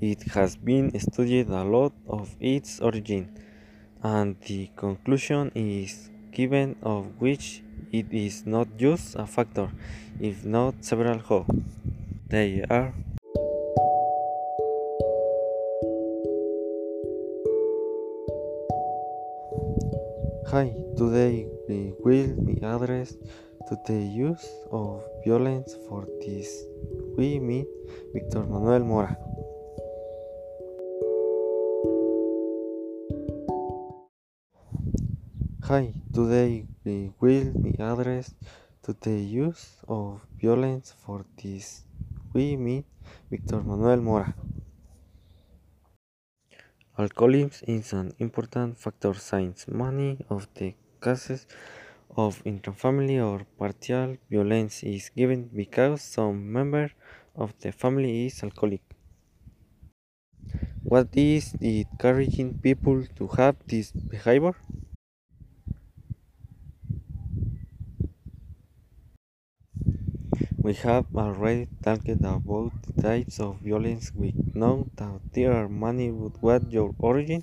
It has been studied a lot of its origin, and the conclusion is given of which it is not just a factor, if not several who. They are Hi, today we will be addressed to the use of violence for this. We meet Victor Manuel Mora. Hi, today we will be addressed to the use of violence for this. We meet Victor Manuel Mora. Alcoholism is an important factor since many of the cases of intrafamily or partial violence is given because some member of the family is alcoholic. What is it encouraging people to have this behavior? We have already talked about the types of violence we know that there are many but what your origin?